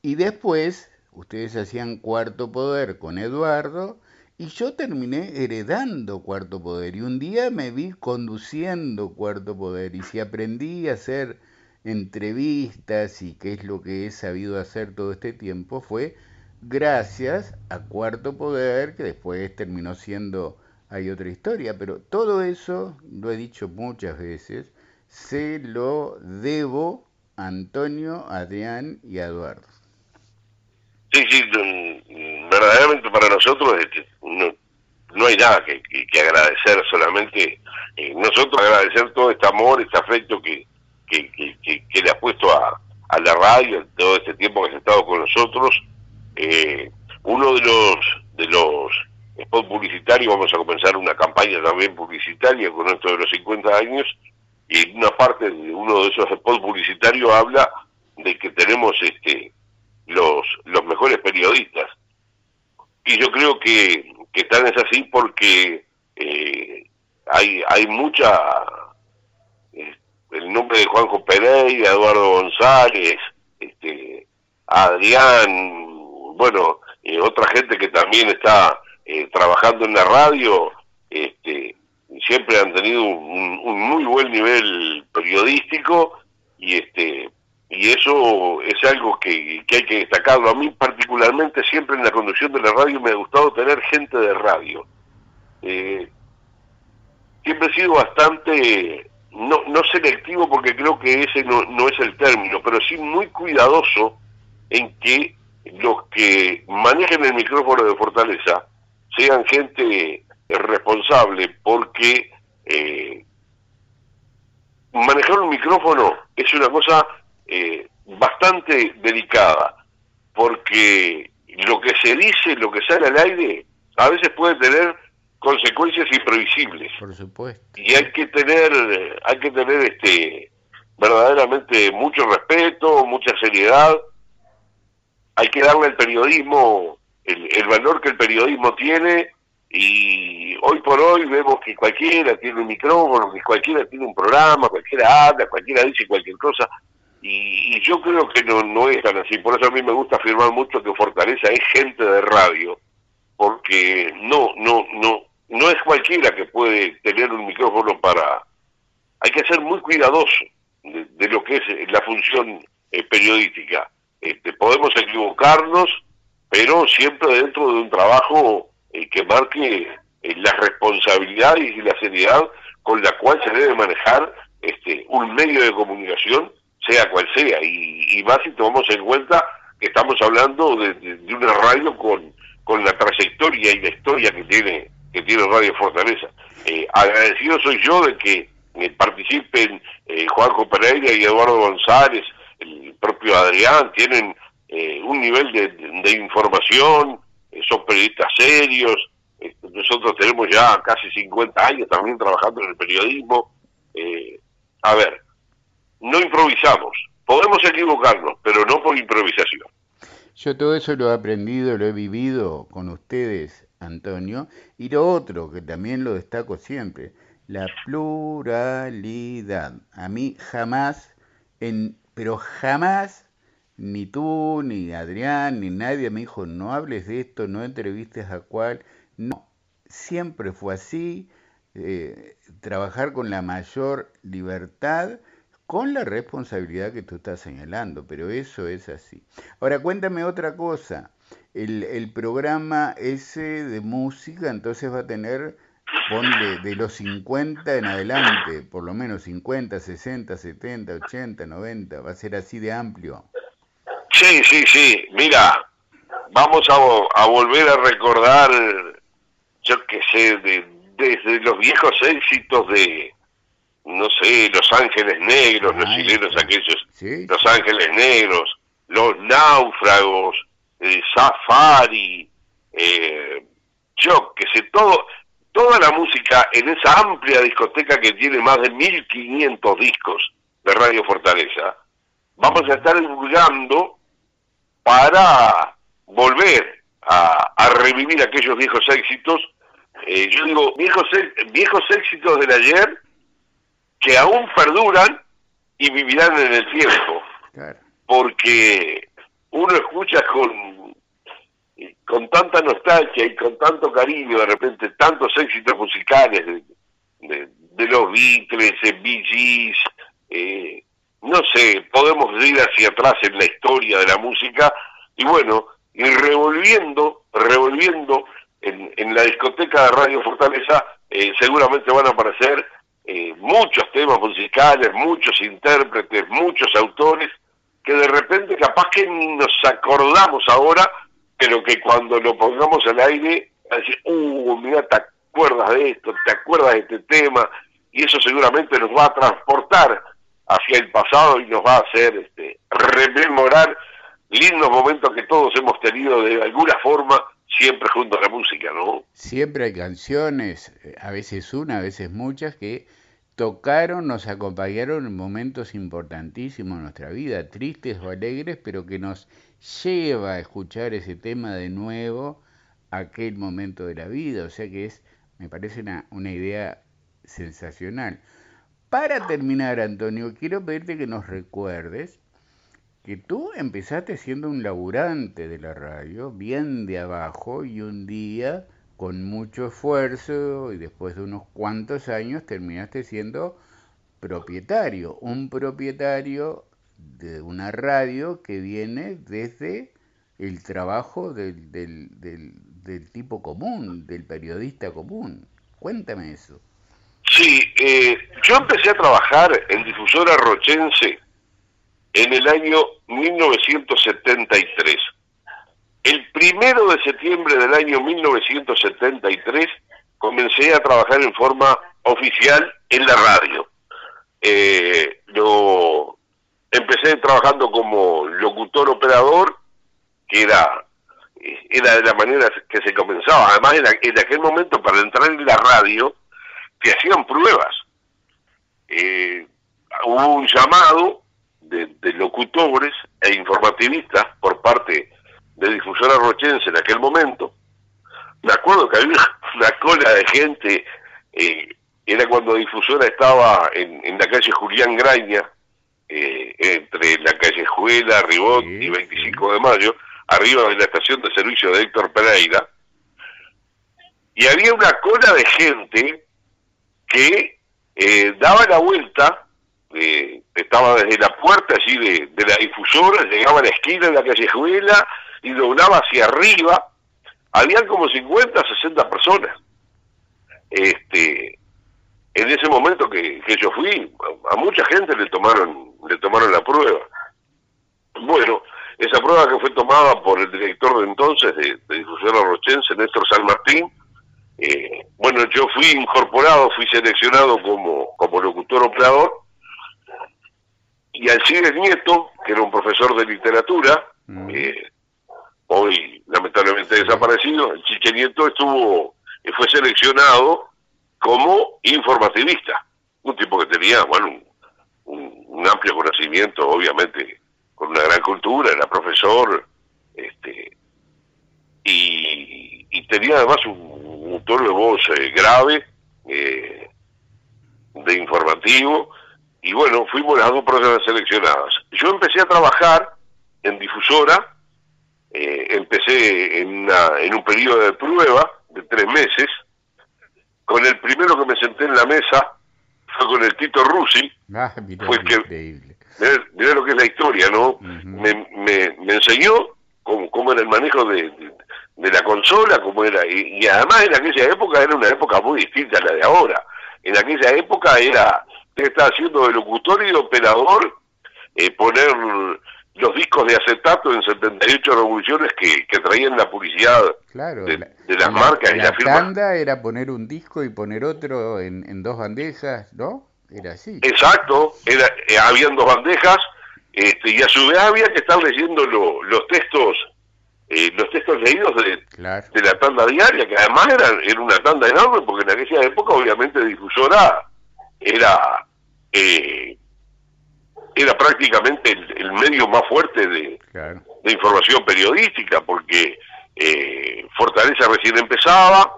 Y después, ustedes hacían Cuarto Poder con Eduardo, y yo terminé heredando Cuarto Poder. Y un día me vi conduciendo Cuarto Poder. Y si aprendí a hacer entrevistas y qué es lo que he sabido hacer todo este tiempo, fue gracias a Cuarto Poder, que después terminó siendo hay otra historia, pero todo eso, lo he dicho muchas veces, se lo debo a Antonio, Adrián y a Eduardo. Sí, sí, verdaderamente para nosotros este, no, no hay nada que, que, agradecer, solamente eh, nosotros agradecer todo este amor, este afecto que, que, que, le ha puesto a, a la radio todo este tiempo que has estado con nosotros. Eh, uno de los de los spot publicitario, vamos a comenzar una campaña también publicitaria con esto de los 50 años, y una parte de uno de esos spots publicitarios habla de que tenemos este los, los mejores periodistas. Y yo creo que, que tan es así porque eh, hay, hay mucha... Eh, el nombre de Juanjo Pereira, Eduardo González, este, Adrián, bueno, eh, otra gente que también está eh, trabajando en la radio, este, siempre han tenido un, muy buen nivel periodístico y este y eso es algo que, hay que destacarlo. A mí particularmente siempre en la conducción de la radio me ha gustado tener gente de radio. Eh, siempre he sido bastante, no, no selectivo porque creo que ese no, no es el término, pero sí muy cuidadoso en que los que manejen el micrófono de Fortaleza sean gente responsable, porque eh, manejar un micrófono es una cosa eh, bastante delicada, porque lo que se dice, lo que sale al aire, a veces puede tener consecuencias imprevisibles. Por supuesto. Y hay que tener, hay que tener este verdaderamente mucho respeto, mucha seriedad. Hay que darle al periodismo el, valor que el periodismo tiene Y hoy por hoy vemos que cualquiera tiene un micrófono, que cualquiera tiene un programa, cualquiera habla, cualquiera dice cualquier cosa. Y, yo creo que no, no es tan así. Por eso a mí me gusta afirmar mucho que Fortaleza es gente de radio, porque no, no, no, no es cualquiera que puede tener un micrófono para... Hay que ser muy cuidadoso de, lo que es la función eh, periodística. Este, podemos equivocarnos, pero siempre dentro de un trabajo eh, que marque eh, la responsabilidad y la seriedad con la cual se debe manejar este, un medio de comunicación, sea cual sea, y, más si tomamos en cuenta que estamos hablando de, de una radio con, con la trayectoria y la historia que tiene que tiene Radio Fortaleza. Eh, agradecido soy yo de que eh, participen eh, Juanjo Pereira y Eduardo González, el propio Adrián, tienen eh, un nivel de, información, son periodistas serios, nosotros tenemos ya casi 50 años también trabajando en el periodismo. a ver, no improvisamos, podemos equivocarnos, pero no por improvisación. Yo todo eso lo he aprendido, lo he vivido con ustedes Antonio. Y lo otro, que también lo destaco siempre, la pluralidad. A mí jamás, en, pero jamás, ni tú, ni Adrián, ni nadie me dijo, no hables de esto, no entrevistes a cual. No, siempre fue así. Eh, trabajar con la mayor libertad, con la responsabilidad que tú estás señalando, pero eso es así. Ahora cuéntame otra cosa el, el programa ese de música, entonces va a tener, ponle, de los 50 en adelante, por lo menos 50, 60, 70, 80, 90, va a ser así de amplio. Sí, sí, sí, mira, vamos a, a volver a recordar, yo qué sé, de, desde los viejos éxitos de, no sé, Los Ángeles Negros, los chilenos aquellos, Los Ángeles Negros, Los Náufragos, Safari, eh, yo que sé, todo, toda la música en esa amplia discoteca que tiene más de 1500 discos de Radio Fortaleza, vamos a estar divulgando para volver a, revivir aquellos viejos éxitos. Eh, yo digo, viejos, viejos éxitos del ayer que aún perduran y vivirán en el tiempo. Porque uno escucha con, con tanta nostalgia y con tanto cariño de repente tantos éxitos musicales de, de, los Beatles, de Bee Gees, eh, no sé, podemos ir hacia atrás en la historia de la música y bueno, y revolviendo, revolviendo en, en la discoteca de Radio Fortaleza, eh, seguramente van a aparecer eh, muchos temas musicales, muchos intérpretes, muchos autores que de repente capaz que nos acordamos ahora, pero que cuando lo pongamos al aire, decir, uh, mira, te acuerdas de esto, te acuerdas de este tema, y eso seguramente nos va a transportar hacia el pasado y nos va a hacer este, rememorar lindos momentos que todos hemos tenido de alguna forma siempre junto a la música, ¿no? Siempre hay canciones, eh, a veces una, a veces muchas, que tocaron, nos acompañaron en momentos importantísimos en nuestra vida, tristes o alegres, pero que nos lleva a escuchar ese tema de nuevo aquel momento de la vida. O sea que es, me parece una, una idea sensacional. Para terminar, Antonio, quiero pedirte que nos recuerdes que tú empezaste siendo un laburante de la radio, bien de abajo, y un día con mucho esfuerzo y después de unos cuantos años terminaste siendo propietario, un propietario de una radio que viene desde el trabajo del, del, tipo común, del periodista común. Cuéntame eso. Sí, eh, yo empecé a trabajar en Difusora Rochense en el año 1973. El primero de septiembre del año 1973 comencé a trabajar en forma oficial en la radio. Eh, empecé trabajando como locutor operador, que era, era de la manera que se comenzaba. Además, en, aquel momento, para entrar en la radio, te hacían pruebas. Eh, hubo un llamado de, de, locutores e informativistas por parte de Difusora Rochense en aquel momento. Me acuerdo que había una cola de gente, eh, era cuando Difusora estaba en, en la calle Julián Graña, eh, entre la calle Escuela, Ribot y 25 de Mayo, arriba de la estación de servicio de Héctor Pereira, y había una cola de gente que eh, daba la vuelta, eh, estaba desde la puerta allí de, la difusora, llegaba a la esquina de la callejuela y doblaba hacia arriba. Habían como 50, 60 personas. Este, en ese momento que, yo fui, a mucha gente le tomaron, le tomaron la prueba. Bueno, esa prueba que fue tomada por el director de entonces de, de Difusora Rochense, Néstor San Martín, eh, bueno, yo fui incorporado, fui seleccionado como, como locutor operador, y Alcides Nieto, que era un profesor de literatura, mm. eh, hoy lamentablemente desaparecido, el Chiche Nieto estuvo, eh, fue seleccionado como informativista, un tipo que tenía, bueno, un, un amplio conocimiento, obviamente, con una gran cultura, era profesor, este, y, y tenía además un, un tono de voz eh, grave, eh, de informativo, y bueno, fuimos las dos personas seleccionadas. Yo empecé a trabajar en difusora, eh, empecé en, en un periodo de prueba de tres meses, con el primero que me senté en la mesa fue con el Tito Rusi, ah, fue que, mirá, lo que es la historia, ¿no? me, me, me, enseñó cómo, cómo, era el manejo de, de la consola como era y, además en aquella época era una época muy distinta a la de ahora. En aquella época era estaba haciendo de locutor y de operador eh, poner los discos de acetato en 78 revoluciones que, que traían la publicidad de, las marcas y la, firma. tanda era poner un disco y poner otro en, en dos bandejas ¿no? era así exacto era eh, habían dos bandejas este, y a su vez había que estar leyendo los textos eh, los textos leídos de, de, la tanda diaria, que además era, era una tanda enorme, porque en aquella época obviamente difusora era eh, era prácticamente el, medio más fuerte de, de información periodística, porque eh, Fortaleza recién empezaba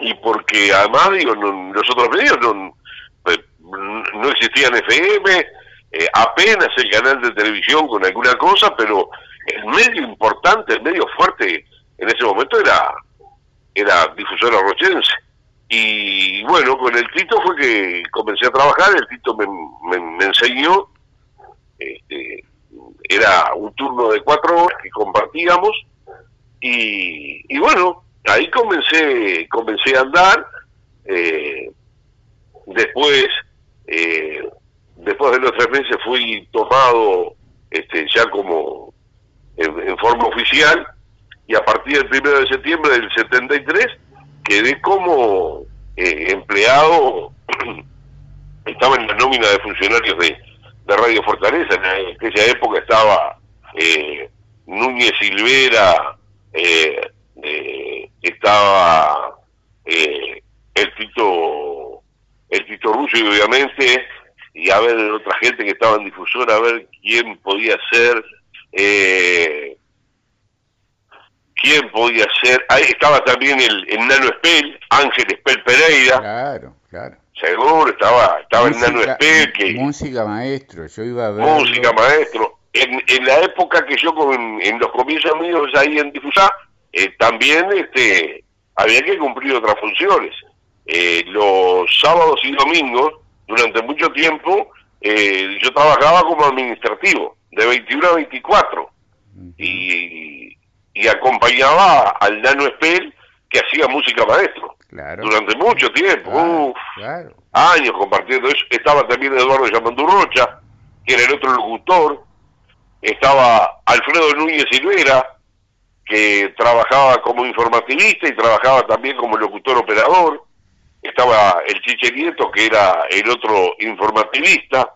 y porque además digo los otros medios no, no existían FM, apenas el canal de televisión con alguna cosa, pero el medio importante, el medio fuerte en ese momento era, era difusora rochense. Y bueno, con el Tito fue que comencé a trabajar, el Tito me, me, enseñó, este, era un turno de cuatro horas que compartíamos, y, y bueno, ahí comencé, comencé a andar, eh, después, eh, después de los tres meses fui tomado este, ya como en, forma oficial y a partir del primero de septiembre del 73 quedé como eh, empleado, estaba en la nómina de funcionarios de, Radio Fortaleza, en aquella época estaba eh, Núñez Silvera, eh, estaba el Tito el Tito Russo y obviamente y a ver otra gente que estaba en difusora a ver quién podía ser eh, ¿Quién podía ser? Ahí estaba también el, Nano Espel, Ángel Espel Pereira. Claro, claro. Seguro, estaba, estaba el Nano Espel. Que, música maestro, yo iba a ver. Música maestro. En, en la época que yo, con, en los comienzos míos ahí en Difusá, eh, también este, había que cumplir otras funciones. Eh, los sábados y domingos, durante mucho tiempo, eh, yo trabajaba como administrativo de 21 a 24 y, y acompañaba al Nano Espel que hacía música maestro durante mucho tiempo, años compartiendo eso. Estaba también Eduardo Yamandurrocha, que era el otro locutor, estaba Alfredo Núñez Silvera, que trabajaba como informativista y trabajaba también como locutor operador, estaba el Chiche Nieto, que era el otro informativista,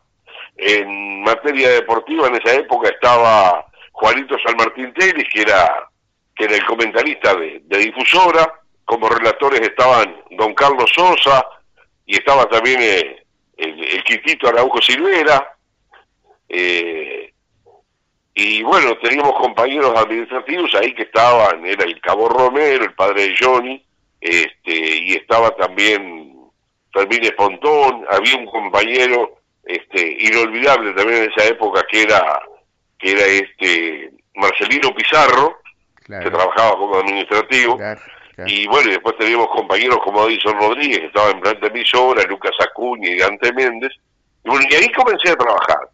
en materia deportiva en esa época estaba Juanito San Martín que era, que era el comentarista de, Difusora, como relatores estaban don Carlos Sosa y estaba también eh, el, el, Quitito Araujo Silvera, eh, Y bueno, teníamos compañeros administrativos ahí que estaban, era el Cabo Romero, el padre de Johnny, este, y estaba también Fermín Espontón, había un compañero este, inolvidable también en esa época que era, que era este Marcelino Pizarro, que trabajaba como administrativo. Y bueno, después teníamos compañeros como Edison Rodríguez, que estaba en planta emisora, Lucas Acuña y Dante Méndez. Y bueno, y ahí comencé a trabajar.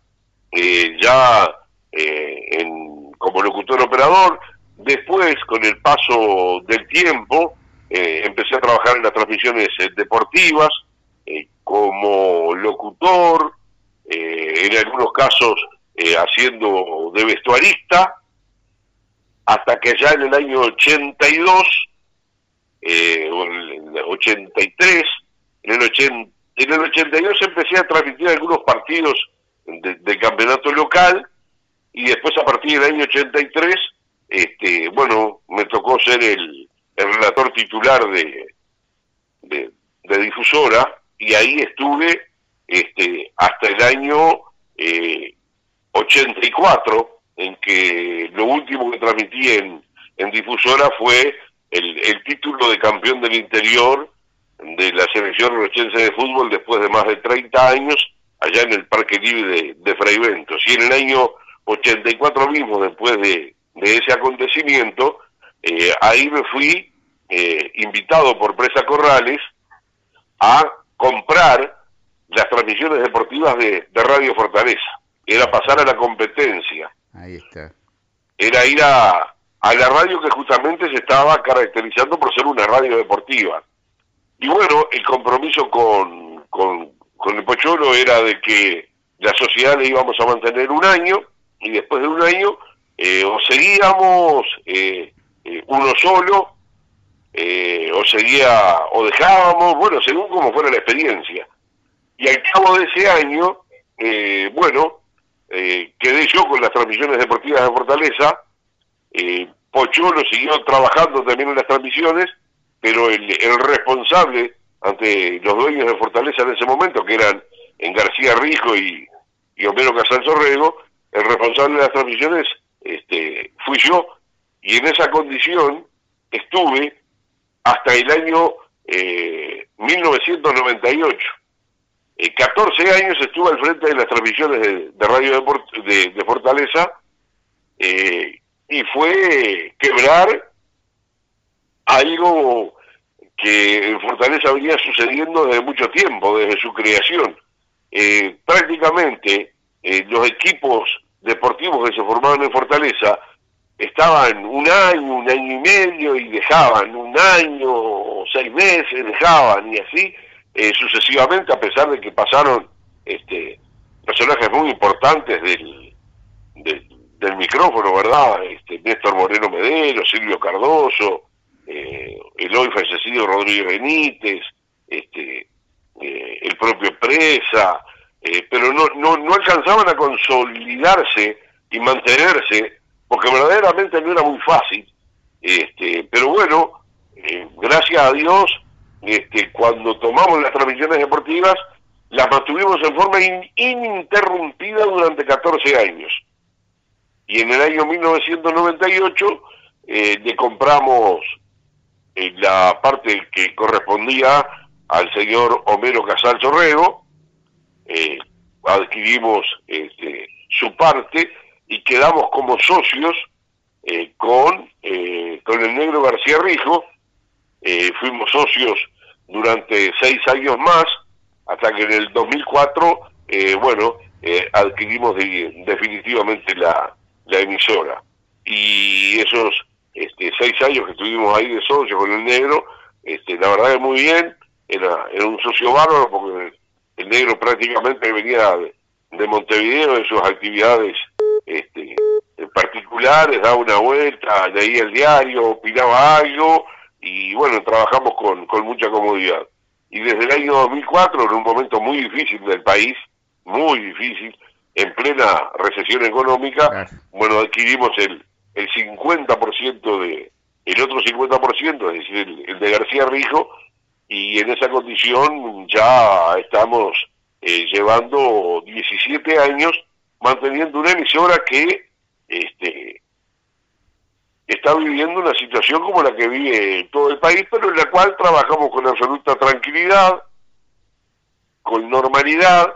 Eh, ya eh, en, como locutor operador, después con el paso del tiempo eh, empecé a trabajar en las transmisiones deportivas como locutor, en algunos casos haciendo de vestuarista, hasta que ya en el año 82, eh, o en el 83, en el, 80, en el 82 empecé a transmitir algunos partidos del campeonato local y después a partir del año 83, este, bueno, me tocó ser el, relator titular de, de, difusora y ahí estuve este, hasta el año eh, 84 en que lo último que transmití en, en difusora fue el, el, título de campeón del interior de la selección rochense de fútbol después de más de 30 años allá en el Parque Libre de, de. Y en el año 84 mismo, después de, de ese acontecimiento, eh, ahí me fui eh, invitado por Presa Corrales a comprar las transmisiones deportivas de, de Radio Fortaleza. Era pasar a la competencia. Ahí está. Era ir a, a la radio que justamente se estaba caracterizando por ser una radio deportiva. Y bueno, el compromiso con, con, el Pocholo era de que la sociedad le íbamos a mantener un año y después de un año eh, o seguíamos eh, eh, uno solo o seguía o dejábamos, bueno, según como fuera la experiencia. Y al cabo de ese año, bueno, eh, quedé yo con las transmisiones deportivas de Fortaleza, eh, Pocholo siguió trabajando también en las transmisiones, pero el, responsable ante los dueños de Fortaleza en ese momento, que eran en García Rijo y, y Homero Casal Sorrego, el responsable de las transmisiones este, fui yo, y en esa condición estuve hasta el año eh, 1998. 14 eh, años estuve al frente de las transmisiones de, Radio de, de, Fortaleza eh, y fue quebrar algo que en Fortaleza venía sucediendo desde mucho tiempo, desde su creación. Eh, prácticamente los equipos deportivos que se formaban en Fortaleza estaban un año, un año y medio y dejaban, un año, seis meses, dejaban y así eh, sucesivamente, a pesar de que pasaron este, personajes muy importantes del, del, micrófono, ¿verdad? Este, Néstor Moreno Medero, Silvio Cardoso, eh, el hoy fallecido Rodríguez Benítez, este, eh, el propio Presa, pero no, no, no alcanzaban a consolidarse y mantenerse, porque verdaderamente no era muy fácil. Este, pero bueno, gracias a Dios, este, cuando tomamos las transmisiones deportivas, las mantuvimos en forma ininterrumpida durante 14 años. Y en el año 1998 eh, le compramos eh, la parte que correspondía al señor Homero Casal Sorrego, eh, adquirimos este, su parte y quedamos como socios con, con el negro García Rijo, fuimos socios durante seis años más, hasta que en el 2004, eh, bueno, eh, adquirimos definitivamente la, la emisora. Y esos este, seis años que estuvimos ahí de socio con el negro, este, la verdad es muy bien, era, era un socio bárbaro porque el, negro prácticamente venía de, Montevideo en sus actividades este, particulares, daba una vuelta, leía el diario, opinaba algo, y bueno, trabajamos con, con mucha comodidad. Y desde el año 2004, en un momento muy difícil del país, muy difícil, en plena recesión económica, bueno, adquirimos el, el 50% de, el otro 50%, es decir, el, de García Rijo, y en esa condición ya estamos eh, llevando 17 años manteniendo una emisora que este, está viviendo una situación como la que vive todo el país, pero en la cual trabajamos con absoluta tranquilidad, con normalidad,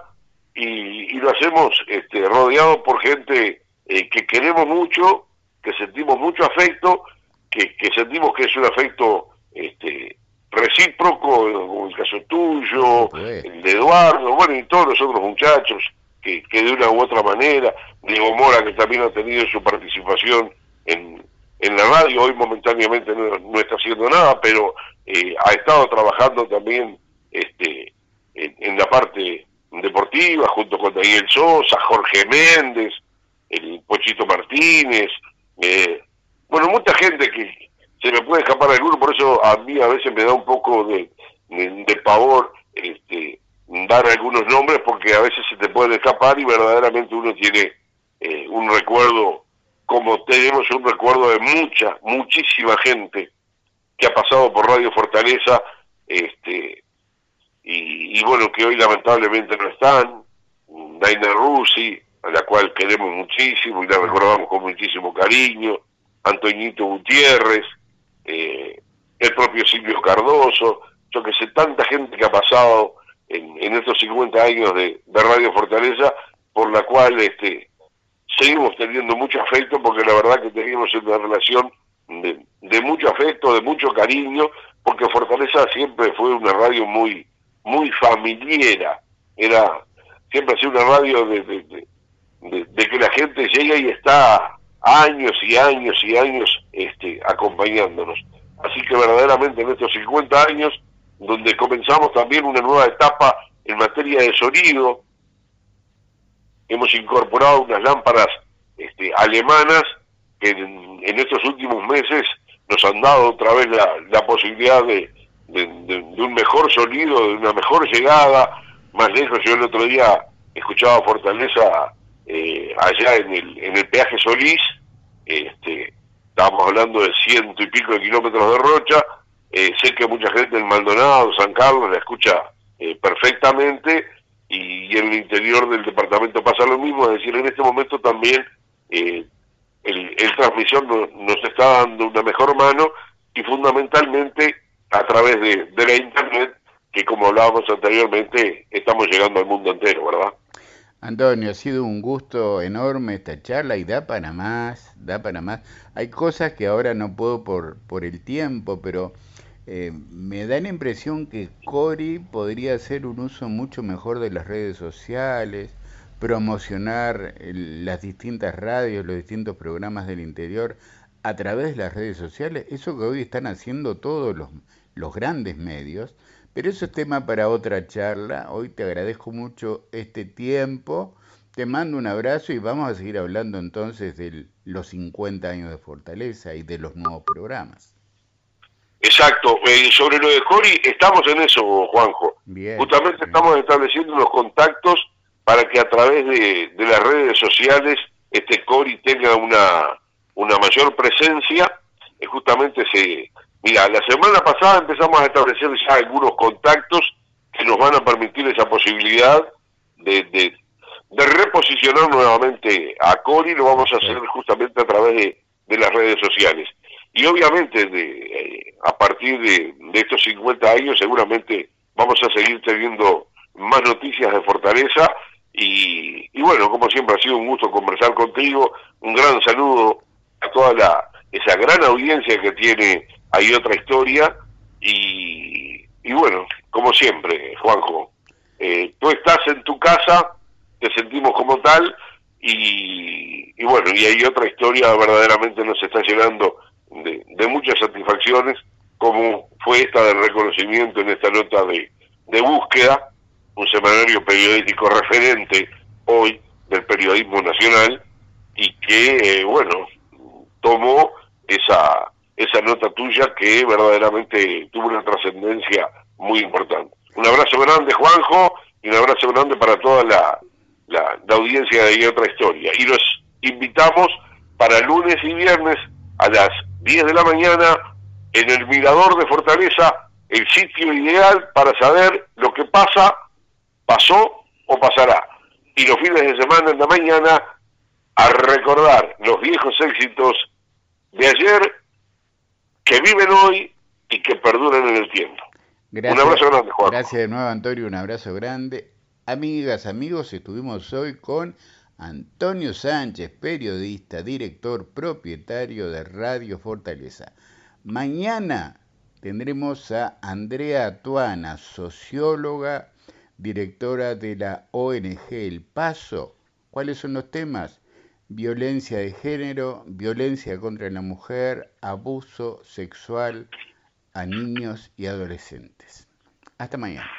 y, lo hacemos este, rodeado por gente eh, que queremos mucho, que sentimos mucho afecto, que, que sentimos que es un afecto este, recíproco, como el caso tuyo, el de Eduardo, bueno, y todos los otros muchachos, que, que de una u otra manera, Diego Mora, que también ha tenido su participación en, en la radio, hoy momentáneamente no, está haciendo nada, pero eh, ha estado trabajando también este, en, la parte deportiva, junto con Daniel Sosa, Jorge Méndez, el Pochito Martínez, eh, bueno, mucha gente que se me puede escapar alguno, por eso a mí a veces me da un poco de, pavor este, dar algunos nombres, porque a veces se te puede escapar y verdaderamente uno tiene eh, un recuerdo como tenemos un recuerdo de mucha, muchísima gente que ha pasado por Radio Fortaleza, este, y, bueno, que hoy lamentablemente no están, Daina Rusi, a la cual queremos muchísimo y la recordamos con muchísimo cariño, Antoñito Gutiérrez, eh, el propio Silvio Cardoso, yo que sé, tanta gente que ha pasado en, en estos 50 años de, de Radio Fortaleza, por la cual este, seguimos teniendo mucho afecto porque la verdad que teníamos una relación de, mucho afecto, de mucho cariño, porque Fortaleza siempre fue una radio muy muy familiera, era siempre ha sido una radio de, de, que la gente llega y está años y años y años este, acompañándonos. Así que verdaderamente en estos 50 años, donde comenzamos también una nueva etapa en materia de sonido, hemos incorporado unas lámparas este, alemanas que en, estos últimos meses nos han dado otra vez la, posibilidad de, un mejor sonido, de una mejor llegada más lejos. Yo el otro día escuchaba Fortaleza eh, allá en el, en el peaje Solís, este, estábamos hablando de ciento y pico de kilómetros de Rocha, eh, sé que mucha gente en Maldonado, San Carlos la escucha eh, perfectamente y, en el interior del departamento pasa lo mismo, es decir, en este momento también eh, el, transmisión nos está dando una mejor mano y fundamentalmente a través de, la internet que como hablábamos anteriormente estamos llegando al mundo entero, ¿verdad? Antonio, ha sido un gusto enorme esta charla y da para más, da para más. Hay cosas que ahora no puedo por, por el tiempo, pero eh, me da la impresión que Cori podría hacer un uso mucho mejor de las redes sociales, promocionar las distintas radios, los distintos programas del interior a través de las redes sociales, eso que hoy están haciendo todos los, los grandes medios, pero eso es tema para otra charla. Hoy te agradezco mucho este tiempo, te mando un abrazo y vamos a seguir hablando entonces de los 50 años de Fortaleza y de los nuevos programas. Exacto, eh, sobre lo de Cori, estamos en eso, Juanjo. Justamente estamos estableciendo unos contactos para que a través de, las redes sociales este Cori tenga una, una mayor presencia. Eh, justamente se. Mira, la semana pasada empezamos a establecer ya algunos contactos que nos van a permitir esa posibilidad de, de, de reposicionar nuevamente a Cori, lo vamos a hacer justamente a través de, de las redes sociales. Y obviamente de, eh, a partir de, estos 50 años seguramente vamos a seguir teniendo más noticias de Fortaleza y, bueno, como siempre ha sido un gusto conversar contigo, un gran saludo a toda la, esa gran audiencia que tiene Hay otra historia y, y bueno, como siempre, Juanjo, eh, tú estás en tu casa, te sentimos como tal y, y bueno, y hay otra historia verdaderamente nos está llegando de, muchas satisfacciones, como fue esta del reconocimiento en esta nota de, de búsqueda, un semanario periodístico referente hoy del periodismo nacional y que, eh, bueno, tomó esa, esa nota tuya que verdaderamente tuvo una trascendencia muy importante. Un abrazo grande, Juanjo, y un abrazo grande para toda la, la, la audiencia de otra historia. Y los invitamos para lunes y viernes a las 10 de la mañana en el Mirador de Fortaleza, el sitio ideal para saber lo que pasa, pasó o pasará. Y los fines de semana en la mañana, a recordar los viejos éxitos de ayer que viven hoy y que perduran en el tiempo. Gracias, un abrazo grande, Juan. Gracias de nuevo, Antonio, un abrazo grande. Amigas, amigos, estuvimos hoy con Antonio Sánchez, periodista, director, propietario de Radio Fortaleza. Mañana tendremos a Andrea Tuana, socióloga, directora de la ONG El Paso. ¿Cuáles son los temas? Violencia de género, violencia contra la mujer, abuso sexual a niños y adolescentes. Hasta mañana.